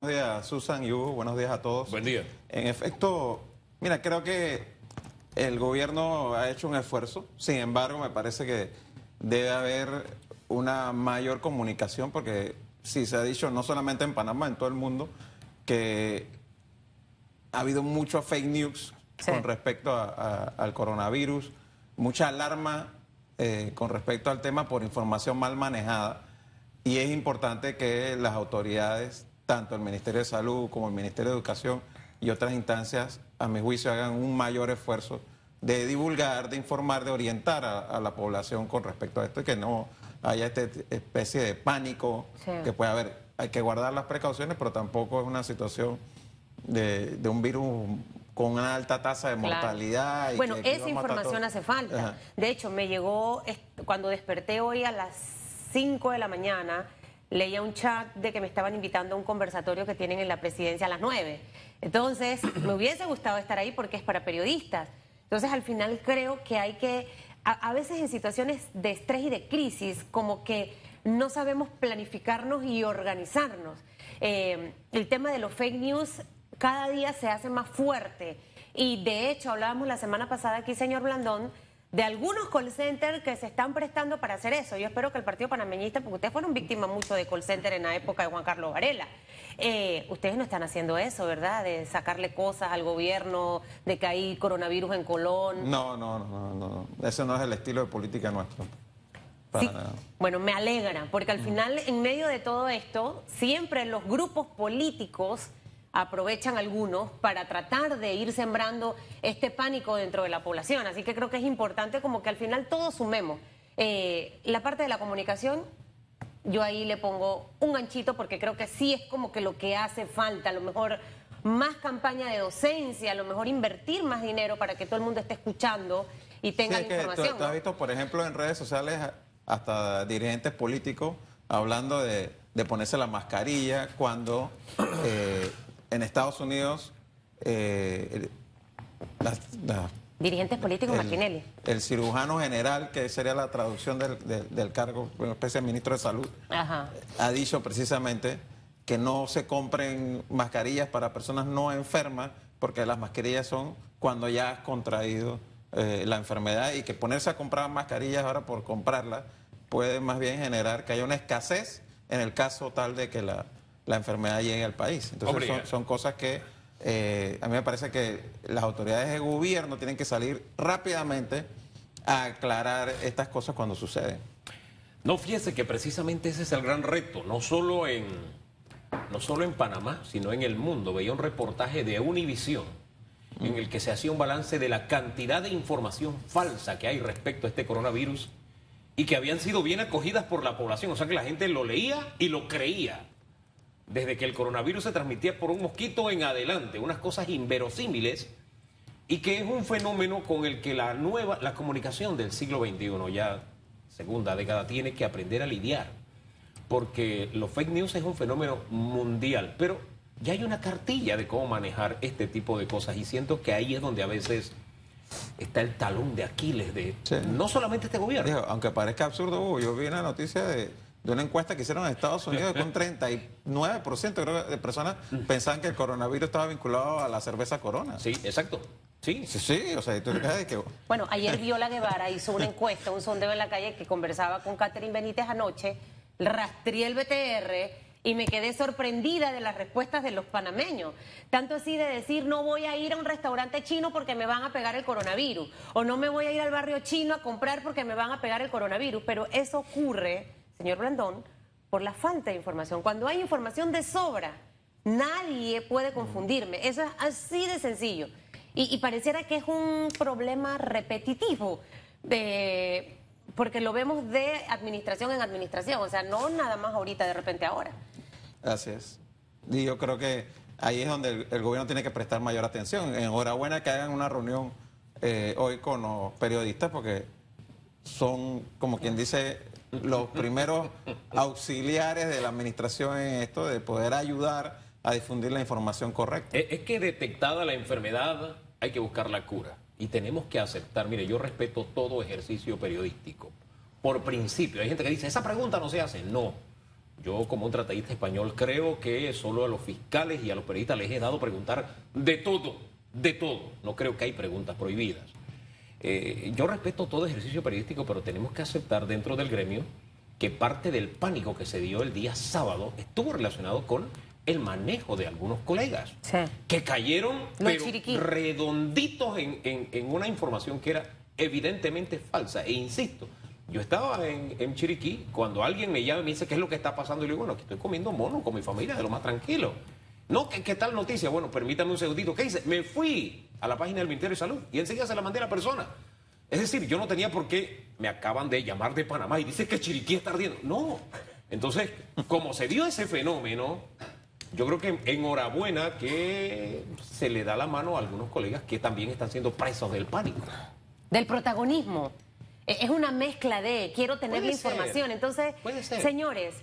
Buenos días, Susan y Hugo. Buenos días a todos. Buen día. En efecto, mira, creo que el gobierno ha hecho un esfuerzo. Sin embargo, me parece que debe haber una mayor comunicación porque sí se ha dicho, no solamente en Panamá, en todo el mundo, que ha habido mucho fake news Sí. con respecto a- a- al coronavirus, mucha alarma eh, con respecto al tema por información mal manejada. Y es importante que las autoridades, tanto el Ministerio de Salud como el Ministerio de Educación y otras instancias, a mi juicio, hagan un mayor esfuerzo de divulgar, de informar, de orientar a, a la población con respecto a esto y que no haya esta especie de pánico Sí. que puede haber. Hay que guardar las precauciones, pero tampoco es una situación de, de un virus con una alta tasa de Claro. mortalidad. y Bueno, que esa información hace falta. Ajá. De hecho, me llegó cuando desperté hoy a las 5 de la mañana, leía un chat de que me estaban invitando a un conversatorio que tienen en la presidencia a las 9. Entonces, me hubiese gustado estar ahí porque es para periodistas. Entonces, al final creo que hay que, a, a veces en situaciones de estrés y de crisis, como que no sabemos planificarnos y organizarnos. Eh, el tema de los fake news cada día se hace más fuerte. Y de hecho, hablábamos la semana pasada aquí, señor Blandón, de algunos call centers que se están prestando para hacer eso. Yo espero que el Partido Panameñista, porque ustedes fueron víctimas mucho de call center en la época de Juan Carlos Varela, eh, ustedes no están haciendo eso, ¿verdad? De sacarle cosas al gobierno, de que hay coronavirus en Colón. No, no, no, no, no. Ese no es el estilo de política nuestro. Para Sí. Bueno, me alegra, porque al final, en medio de todo esto, siempre los grupos políticos aprovechan algunos para tratar de ir sembrando este pánico dentro de la población. Así que creo que es importante como que al final todos sumemos. Eh, la parte de la comunicación, yo ahí le pongo un ganchito porque creo que sí es como que lo que hace falta, a lo mejor más campaña de docencia, a lo mejor invertir más dinero para que todo el mundo esté escuchando y tenga Sí, es la que tú, información. tú has visto, por ejemplo, en redes sociales hasta dirigentes políticos hablando de, de ponerse la mascarilla cuando eh, en Estados Unidos eh, Dirigentes políticos, el, Martinelli. el cirujano general, que sería la traducción del, del- del cargo, una especie de ministro de salud, Ajá. ha dicho precisamente que no se compren mascarillas para personas no enfermas, porque las mascarillas son cuando ya has contraído eh, la enfermedad y que ponerse a comprar mascarillas ahora por comprarlas puede más bien generar que haya una escasez en el caso tal de que la, la enfermedad llegue al país. Entonces son cosas que eh, a mí me parece que las autoridades de gobierno tienen que salir rápidamente a aclarar estas cosas cuando suceden. No, fíjese que precisamente ese es el gran reto, no solo en, no solo en Panamá, sino en el mundo. Veía un reportaje de Univisión en el que se hacía un balance de la cantidad de información falsa que hay respecto a este coronavirus y que habían sido bien acogidas por la población. O sea que la gente lo leía y lo creía. Desde que el coronavirus se transmitía por un mosquito en adelante, unas cosas inverosímiles y que es un fenómeno con el que la nueva, la comunicación del siglo XXI, ya segunda década, tiene que aprender a lidiar. Porque los fake news es un fenómeno mundial, pero ya hay una cartilla de cómo manejar este tipo de cosas y siento que ahí es donde a veces está el talón de Aquiles de Sí. no solamente este gobierno. Aunque parezca absurdo, yo vi una noticia de, de una encuesta que hicieron en Estados Unidos un 39% creo de personas pensaban que el coronavirus estaba vinculado a la cerveza Corona. Sí, exacto. Sí, Sí, sí, o sea, tú te que... Bueno, ayer Viola Guevara hizo una encuesta, un sondeo en la calle que conversaba con Catherine Benítez anoche, rastreé el BTR y me quedé sorprendida de las respuestas de los panameños. Tanto así de decir, no voy a ir a un restaurante chino porque me van a pegar el coronavirus, o no me voy a ir al barrio chino a comprar porque me van a pegar el coronavirus. Pero eso ocurre, señor Blandón, por la falta de información. Cuando hay información de sobra, nadie puede confundirme. Eso es así de sencillo. Y, pareciera que es un problema repetitivo, de- porque lo vemos de administración en administración, o sea, no nada más ahorita, de repente ahora. Así es. Y yo creo que ahí es donde el, el gobierno tiene que prestar mayor atención. Enhorabuena que hagan una reunión eh, hoy con los periodistas porque son, como quien dice, los primeros auxiliares de la administración en esto, de poder ayudar a difundir la información correcta. Es es que detectada la enfermedad hay que buscar la cura y tenemos que aceptar, mire, yo respeto todo ejercicio periodístico por principio. Hay gente que dice, esa pregunta no se hace. No, Yo como un tratadista español creo que solo a los fiscales y a los periodistas les he dado preguntar de todo, de todo. No creo que hay preguntas prohibidas. Eh, yo respeto todo ejercicio periodístico, pero tenemos que aceptar dentro del gremio que parte del pánico que se dio el día sábado estuvo relacionado con el manejo de algunos colegas Sí. que cayeron pero redonditos en, en- en una información que era evidentemente falsa. E insisto, yo estaba en, en Chiriquí cuando alguien me llama y me dice qué es lo que está pasando. Y le digo, bueno, aquí estoy comiendo mono con mi familia, de lo más tranquilo. No, ¿qué, qué tal noticia? Bueno, permítame un segundito. ¿Qué dice? Me fui a la página del Ministerio de Salud y enseguida se la mandé a la persona. Es decir, yo no tenía por qué, me acaban de llamar de Panamá y dice que Chiriquí está ardiendo. No. Entonces, como se dio ese fenómeno, yo creo que enhorabuena que se le da la mano a algunos colegas que también están siendo presos del pánico. Del protagonismo. E- Es una mezcla de quiero tener Puede la ser. información. Entonces, señores,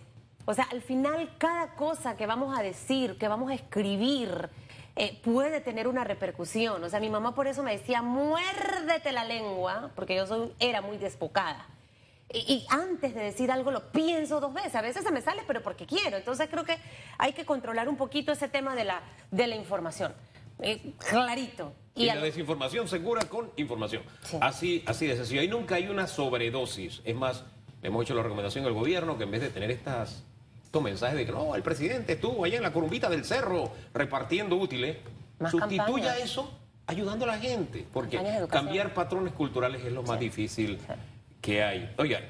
o sea, al final cada cosa que vamos a decir, que vamos a escribir, eh, puede tener una repercusión. O sea, mi mamá por eso me decía, muérdete la lengua, porque yo soy, era muy desbocada. Y, y antes de decir algo lo pienso dos veces. A veces se me sale, pero porque quiero. Entonces creo que hay que controlar un poquito ese tema de la, de la información. Eh, clarito. Y, la desinformación se cura con información. Sí. Así, así de sencillo. Ahí nunca hay una sobredosis. Es más, le hemos hecho la recomendación al gobierno que en vez de tener estas, mensajes de que no, el presidente estuvo allá en la corumbita del cerro repartiendo útiles, Más sustituya campañas. eso ayudando a la gente. Porque cambiar patrones culturales es lo más difícil que hay. Oiga,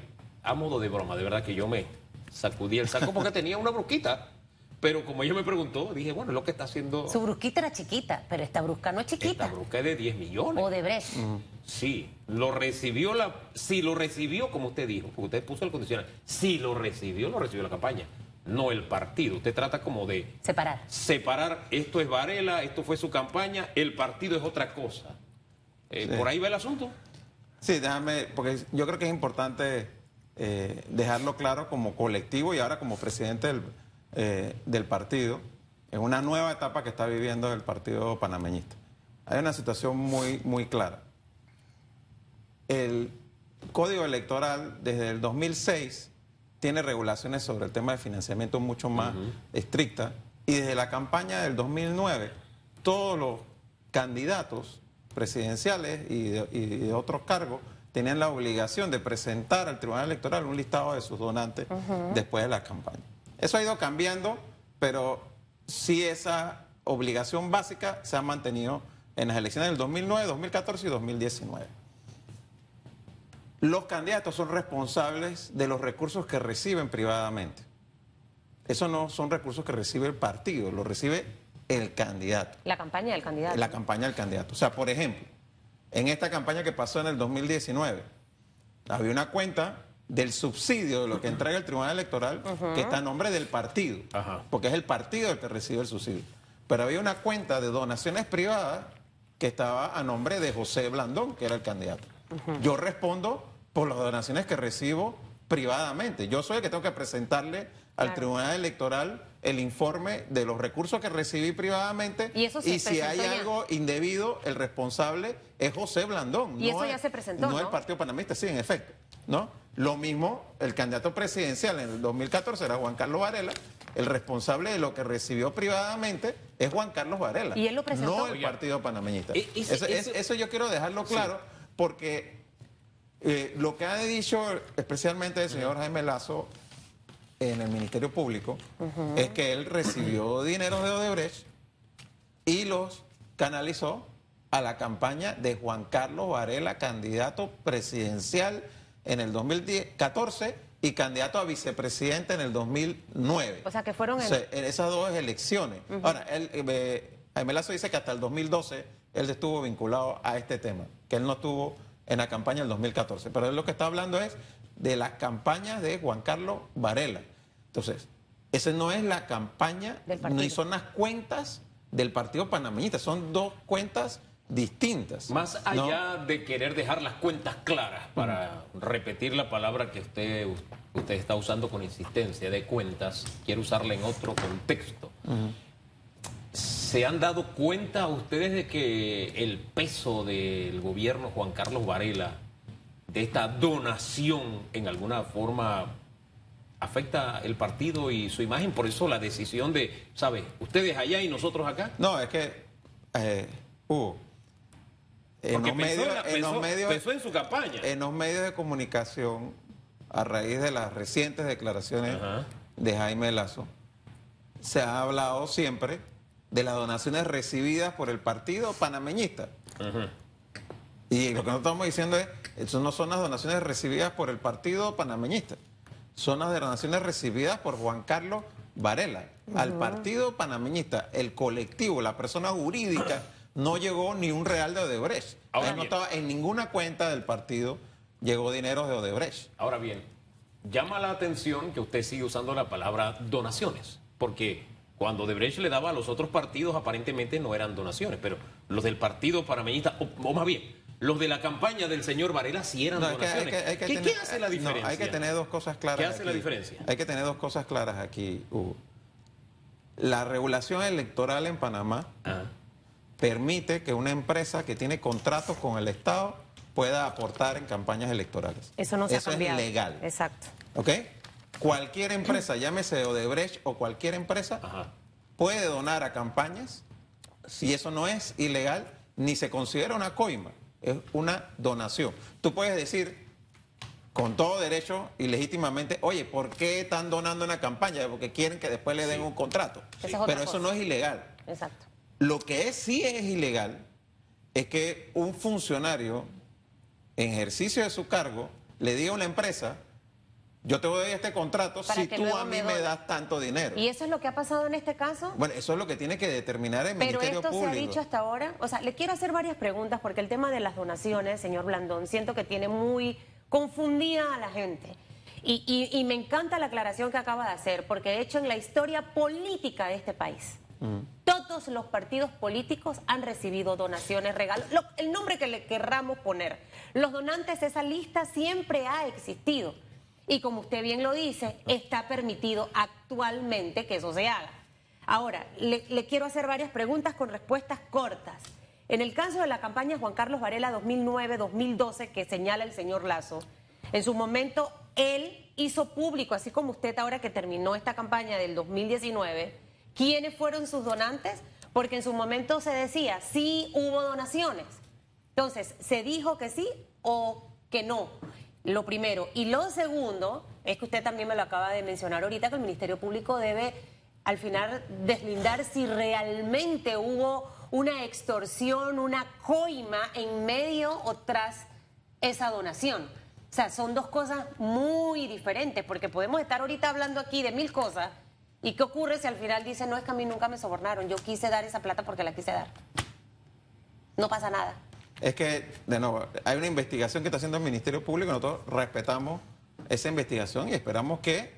a modo de broma, de verdad que yo me sacudí el saco porque tenía una brusquita. Pero como ella me preguntó, dije, bueno, es lo que está haciendo Su brusquita era chiquita, pero esta brusca no es esta chiquita. brusca es de 10 millones. O de Brecht. Sí, lo recibió la. Si lo recibió, como usted dijo, porque usted puso el condicional. Si lo recibió, lo recibió la campaña, no el partido. Usted trata como de Separar. separar. Esto es Varela, esto fue su campaña, el partido es otra cosa. Eh, Sí. Por ahí va el asunto. Sí, déjame, porque yo creo que es importante eh, dejarlo claro como colectivo y ahora como presidente del, eh, del partido, en una nueva etapa que está viviendo el partido panameñista. Hay una situación muy, muy clara. El código electoral desde el 2006 tiene regulaciones sobre el tema de financiamiento mucho más estrictas y desde la campaña del 2009 todos los candidatos presidenciales y de, y de otros cargos tenían la obligación de presentar al Tribunal Electoral un listado de sus donantes después de la campaña. Eso ha ido cambiando, pero sí esa obligación básica se ha mantenido en las elecciones del 2009, 2014 y 2019. Los candidatos son responsables de los recursos que reciben privadamente. Esos no son recursos que recibe el partido, los recibe el candidato, La campaña del candidato. la campaña del candidato. O sea, por ejemplo, en esta campaña que pasó en el 2019, había una cuenta del subsidio de lo que entrega el Tribunal Electoral que está a nombre del partido, Ajá. porque es el partido el que recibe el subsidio. Pero había una cuenta de donaciones privadas que estaba a nombre de José Blandón, que era el candidato. Yo respondo por las donaciones que recibo privadamente. Yo soy el que tengo que presentarle al Claro. Tribunal Electoral el informe de los recursos que recibí privadamente Y eso se si hay ya. algo indebido, el responsable es José Blandón. Y eso es- ya se presentó, No ¿no? el Partido Panamista, sí, en efecto. ¿no? Lo mismo, el candidato presidencial en el 2014 era Juan Carlos Varela. El responsable de lo que recibió privadamente es Juan Carlos Varela. ¿Y él lo presentó? No el. Partido Panameñista. E- ese- eso, es- ese- eso yo quiero dejarlo claro porque eh, lo que ha dicho especialmente el señor Jaime Lazo en el Ministerio Público es que él recibió dinero de Odebrecht y los canalizó a la campaña de Juan Carlos Varela, candidato presidencial en el 2014 y candidato a vicepresidente en el 2009. O sea, que fueron en- O sea, en esas dos elecciones. Ahora, él, eh, Jaime Lazo dice que hasta el 2012 él estuvo vinculado a este tema, que él no estuvo en la campaña del 2014. Pero él lo que está hablando es de las campañas de Juan Carlos Varela. Entonces, esa no es la campaña, ni son las cuentas del Partido Panameñista, son dos cuentas distintas. Más ¿no? allá de querer dejar las cuentas claras, para repetir la palabra que usted, usted está usando con insistencia, de cuentas, quiero usarla en otro contexto. ¿Se han dado cuenta ustedes de que el peso del gobierno Juan Carlos Varela, de esta donación en alguna forma afecta el partido y su imagen, por eso la decisión de, ¿sabe? Ustedes allá y nosotros acá. No, es que, eh, Hugo, en los, medios, en la- en, pensó- los medios, en su campaña. en los medios de comunicación, a raíz de las recientes declaraciones Ajá. de Jaime Lazo, se ha hablado siempre de las donaciones recibidas por el partido panameñista. Y lo que nosotros estamos diciendo es, eso no son las donaciones recibidas por el partido panameñista, son las donaciones recibidas por Juan Carlos Varela al partido panameñista. El colectivo, la persona jurídica, no llegó ni un real de Odebrecht. Ahora no estaba en ninguna cuenta del partido llegó dinero de Odebrecht. Ahora bien, llama la atención que usted sigue usando la palabra donaciones, porque cuando Debrecht le daba a los otros partidos aparentemente no eran donaciones, pero los del partido panameñista, o, o más bien, los de la campaña del señor Varela sí eran No, es que donaciones. hay que- hay que ¿Qué, tener- qué hace la no, diferencia? hay que tener dos cosas claras. ¿Qué hace la diferencia? Hay que tener dos cosas claras aquí, Hugo. La regulación electoral en Panamá Ah, permite que una empresa que tiene contratos con el Estado pueda aportar en campañas electorales. Eso no se Eso ha cambiado. es legal. Exacto. ¿Ok? Cualquier empresa, llámese Odebrecht o cualquier empresa, ajá. puede donar a campañas si eso no es ilegal ni se considera una coima, es una donación. Tú puedes decir con todo derecho y legítimamente, oye, ¿por qué están donando una campaña? Porque quieren que después le den un contrato. Es Pero eso cosa. no es ilegal. Exacto. Lo que es, sí es ilegal es que un funcionario en ejercicio de su cargo le diga a una empresa, yo te doy este contrato Para si tú a mí me me dones". das tanto dinero. ¿Y eso es lo que ha pasado en este caso? Bueno, eso es lo que tiene que determinar el Pero Ministerio esto Público. se ha dicho hasta ahora. O sea, le quiero hacer varias preguntas porque el tema de las donaciones, señor Blandón, siento que tiene muy confundida a la gente. Y, y- y me encanta la aclaración que acaba de hacer, porque de hecho en la historia política de este país, todos los partidos políticos han recibido donaciones, regalos, lo- el nombre que le querramos poner. Los donantes, esa lista siempre ha existido. Y como usted bien lo dice, está permitido actualmente que eso se haga. Ahora, le, quiero hacer varias preguntas con respuestas cortas. En el caso de la campaña Juan Carlos Varela 2009-2012 que señala el señor Lazo, en su momento él hizo público, así como usted ahora que terminó esta campaña del 2019, quiénes fueron sus donantes, porque en su momento se decía, sí hubo donaciones. Entonces, ¿se dijo que sí o que no? Lo primero. Y lo segundo, es que usted también me lo acaba de mencionar ahorita, que el Ministerio Público debe al final deslindar si realmente hubo una extorsión, una coima en medio o tras esa donación. O sea, son dos cosas muy diferentes, porque podemos estar ahorita hablando aquí de mil cosas. ¿Y qué ocurre si al final dice, no es que a mí nunca me sobornaron, yo quise dar esa plata porque la quise dar? No pasa nada. Es que, de nuevo, hay una investigación que está haciendo el Ministerio Público, nosotros respetamos esa investigación y esperamos que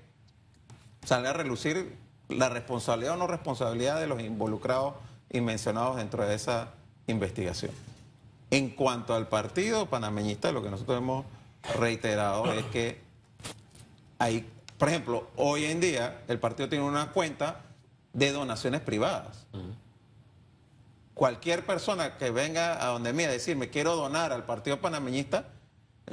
salga a relucir la responsabilidad o no responsabilidad de los involucrados y mencionados dentro de esa investigación. En cuanto al partido panameñista, lo que nosotros hemos reiterado es que hay, por ejemplo, hoy en día el partido tiene una cuenta de donaciones privadas. Cualquier persona que venga a donde mí a decirme quiero donar al partido panameñista,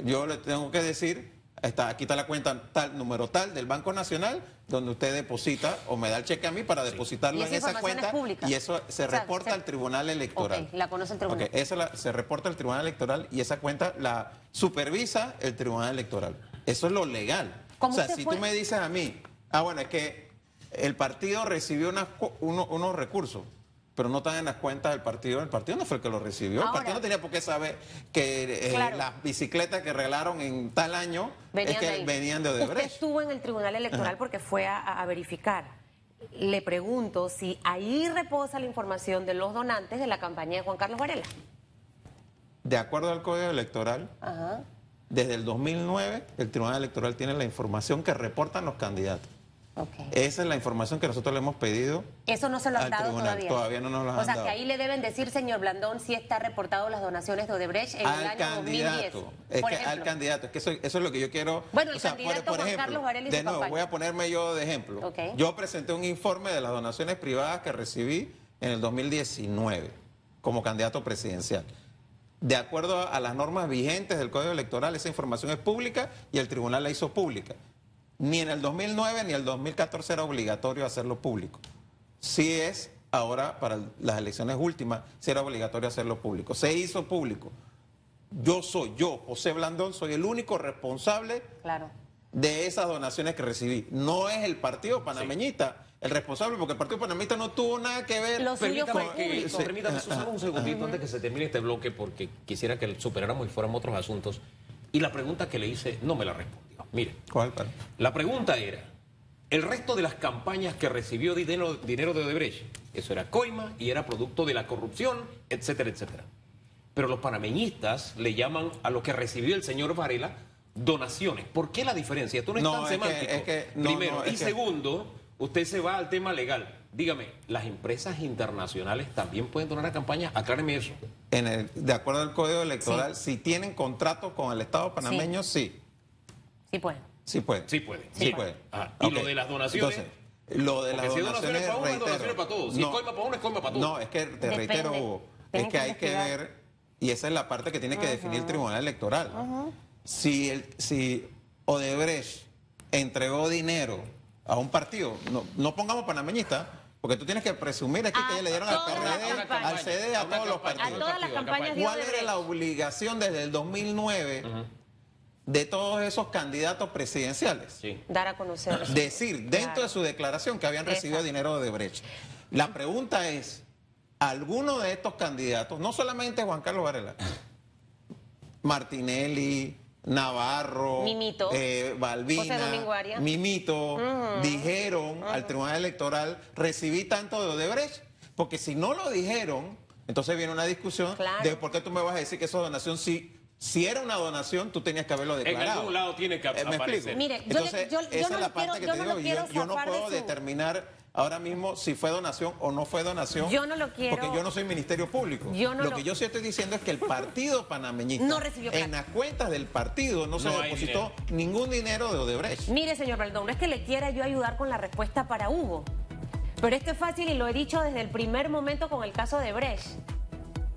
yo le tengo que decir, está, aquí está la cuenta tal, número tal del Banco Nacional, donde usted deposita o me da el cheque a mí para depositarlo en esa cuenta es y eso se O sea, reporta se- al Tribunal Electoral. Ok, la conoce el tribunal. Ok, esa la- se reporta al Tribunal Electoral y esa cuenta la supervisa el Tribunal Electoral. Eso es lo legal. ¿Cómo O sea, si fue? tú me dices a mí, ah, bueno, es que el partido recibió unas co- uno- unos recursos, pero no están en las cuentas del partido, el partido no fue el que lo recibió. Ahora- el partido no tenía por qué saber que eh, Claro. las bicicletas que regalaron en tal año Venían es que de ahí. venían de Usted Odebrecht. estuvo en el Tribunal Electoral porque fue a, a verificar. Le pregunto si ahí reposa la información de los donantes de la campaña de Juan Carlos Varela. De acuerdo al Código Electoral, Ajá. desde el 2009 el Tribunal Electoral tiene la información que reportan los candidatos. Ok. Esa es la información que nosotros le hemos pedido Eso no se lo han al dado tribunal. todavía. Todavía no nos lo O han sea, dado. que ahí le deben decir, señor Blandón, si está reportado las donaciones de Odebrecht en el al año 2010. candidato. Es por que al ejemplo. candidato, es que eso, eso es lo que yo quiero. Bueno, el candidato Juan Carlos Varela y de su nuevo, voy a ponerme yo de ejemplo. Ok. Yo presenté un informe de las donaciones privadas que recibí en el 2019 como candidato presidencial. De acuerdo a las normas vigentes del Código Electoral, esa información es pública y el tribunal la hizo pública. Ni en el 2009 ni el 2014 era obligatorio hacerlo público. Sí es ahora para las elecciones últimas, sí era obligatorio hacerlo público. Se hizo público. Yo soy, yo, José Blandón, soy el único responsable Claro. de esas donaciones que recibí. No es el partido panameñista el responsable, porque el partido panameñista no tuvo nada que ver. Lo suyo Permítame, fue que. Sí. permítame Susana, un segundito antes que se termine este bloque, porque quisiera que superáramos y fuéramos otros asuntos. Y la pregunta que le hice no me la respondió. Mire, ¿Cuál? la pregunta era, el resto de las campañas que recibió dinero, dinero de Odebrecht, eso era coima y era producto de la corrupción, etcétera, etcétera. Pero los panameñistas le llaman a lo que recibió el señor Varela donaciones. ¿Por qué la diferencia? Esto no es No, tan es que- semántico. es que- no, Primero. no, y que- segundo, usted se va al tema legal. Dígame, ¿las empresas internacionales también pueden donar a campañas? Acláreme eso. En el, de acuerdo al Código Electoral, si tienen contratos con el Estado panameño, sí, Sí, pues. sí pueden. Sí puede. Sí, puede. Ajá. ¿Y lo de las donaciones? Entonces, lo de las Porque si es donaciones, donaciones para uno, reitero, donaciones para todos. Si es coima para uno, es coima para todos. No, es que te Depende. reitero, Hugo, es que hay que ver, y esa es la parte que tiene que definir el Tribunal Electoral. Si, el, si Odebrecht entregó dinero a un partido, no, no pongamos panameñista, porque tú tienes que presumir aquí A que le dieron al PRD, al CD, a todos los campaña. A partidos. todas las campañas ¿Cuál era la obligación desde el 2009 de todos esos candidatos presidenciales? Sí. Dar a conocer. Decir dentro Claro. de su declaración que habían recibido Exacto. dinero de Brecht. La pregunta es, ¿alguno de estos candidatos, no solamente Juan Carlos Varela, Martinelli, Navarro, Mimito. eh, Balbina. Mimito, dijeron al Tribunal Electoral, recibí tanto de Odebrecht? Porque si no lo dijeron, entonces viene una discusión Claro. de por qué tú me vas a decir que esa donación sí. Si era una donación, tú tenías que haberlo En declarado. algún lado tiene que Eh, ¿Me aparecer. explico? Mire, yo le- Entonces, yo- yo esa no es la lo parte quiero- que yo te no digo. Yo, yo no de puedo su- determinar ahora mismo si fue donación o no fue donación. Yo no lo quiero- Porque yo no soy Ministerio Público. Yo no lo, lo- que yo sí estoy diciendo es que el partido panameñista, No recibió plata. en las cuentas del partido, no, se No depositó ningún dinero de Odebrecht. Mire, señor Baldón, no es que le quiera yo ayudar con la respuesta para Hugo, pero esto es fácil y lo he dicho desde el primer momento con el caso de Brecht.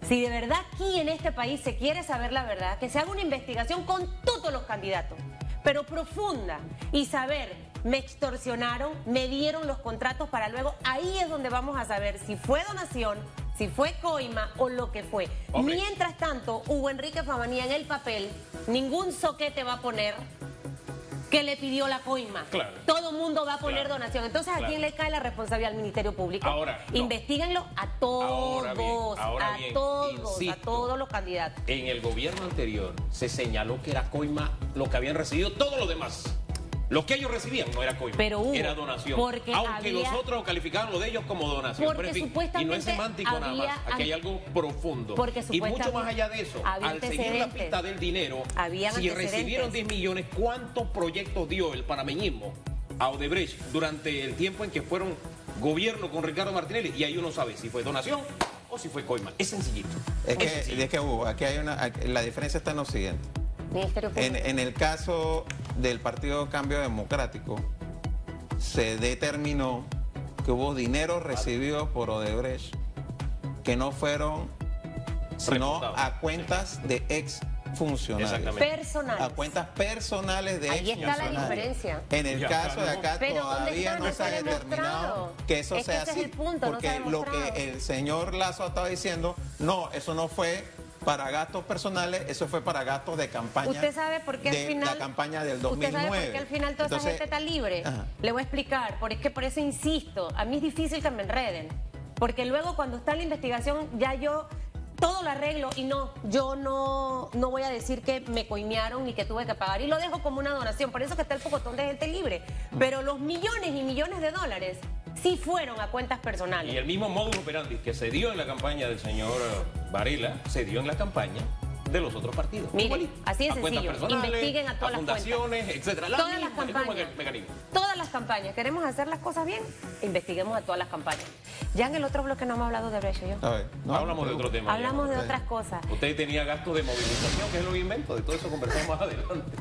Si de verdad aquí en este país se quiere saber la verdad, que se haga una investigación con todos los candidatos, pero profunda, y saber, me extorsionaron, me dieron los contratos para luego, ahí es donde vamos a saber si fue donación, si fue coima o lo que fue. Hombre. Mientras tanto, Hugo Enrique Famanía en el papel, ningún soquete va a poner que le pidió la coima. Claro. Todo mundo va a poner Claro. donación. Entonces, ¿a Claro. quién le cae la responsabilidad al Ministerio Público? Ahora, no. Investíguenlo a todos, Ahora bien, ahora a bien, todos, insisto. a todos los candidatos. En el gobierno anterior se señaló que era coima lo que habían recibido todos los demás. Lo que ellos recibían no era coima, Pero hubo, era donación. porque Aunque había- los otros calificaban lo de ellos como donación. Porque Pero en fin, y no es semántico nada más, aquí hay algo profundo. Porque y mucho más allá de eso, al seguir la pista del dinero, si recibieron 10 millones, ¿cuántos proyectos dio el panameñismo a Odebrecht durante el tiempo en que fueron gobierno con Ricardo Martinelli? Y ahí uno sabe si fue donación o si fue coima. Es sencillito. Es que, es que Hugo, aquí hay una, la diferencia está en lo siguiente. Ministerio Público. En, en el caso del Partido Cambio Democrático, se determinó que hubo dinero recibido por Odebrecht que no fueron sino a cuentas de ex funcionarios. Personales. A cuentas personales de Ahí está la diferencia. En el caso de acá Pero ¿dónde todavía no No se ha determinado que eso Es que sea es así. el punto, no se ha porque lo que el señor Lazo estaba diciendo, no, eso no fue para gastos personales, eso fue para gastos de campaña. Usted sabe por qué al de final. la campaña del 2009. Usted sabe por qué al final toda Entonces, esa gente está libre. Ajá. Le voy a explicar. Por es que por eso insisto. A mí es difícil que me enreden. Porque luego cuando está la investigación ya yo todo lo arreglo y no, yo no, no voy a decir que me coimearon ni que tuve que pagar. Y lo dejo como una donación. Por eso que está el pocotón de gente libre. Pero los millones y millones de dólares sí fueron a cuentas personales. Y el mismo modus operandi que se dio en la campaña del señor eh, Varela, se dio en la campaña de los otros partidos. Mire, así de a sencillo. Investiguen a todas las fundaciones, cuentas. etcétera. La todas las misma- campañas. mecanismo. Todas las campañas. ¿Queremos hacer las cosas bien? Investiguemos a todas las campañas. Ya en el otro bloque no hemos hablado de Brecht, yo. A ver, no, Hablamos de otro tema. Hablamos de otras cosas. Usted tenía gasto de movilización, que es lo que invento, de todo eso conversamos más adelante.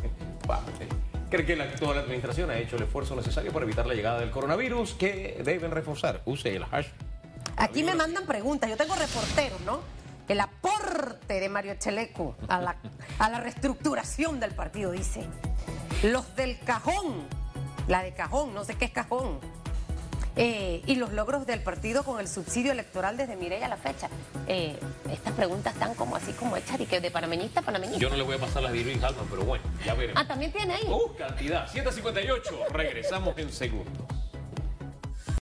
¿Cree que la actual administración ha hecho el esfuerzo necesario para evitar la llegada del coronavirus? que deben reforzar? Use el hash. Aquí me mandan preguntas. Yo tengo reporteros, ¿no? El aporte de Mario Cheleco a la, a la reestructuración del partido, dice. Los del cajón la de cajón, no sé qué es cajón. Eh, y los logros del partido con el subsidio electoral desde Mireya a la fecha. Eh, estas preguntas están como así como hechas y que de panameñista a panameñista. Yo no le voy a pasar las de Luis Halman, pero bueno, ya veremos. Ah, también tiene ahí. Uh, cantidad. 758. Regresamos en segundos.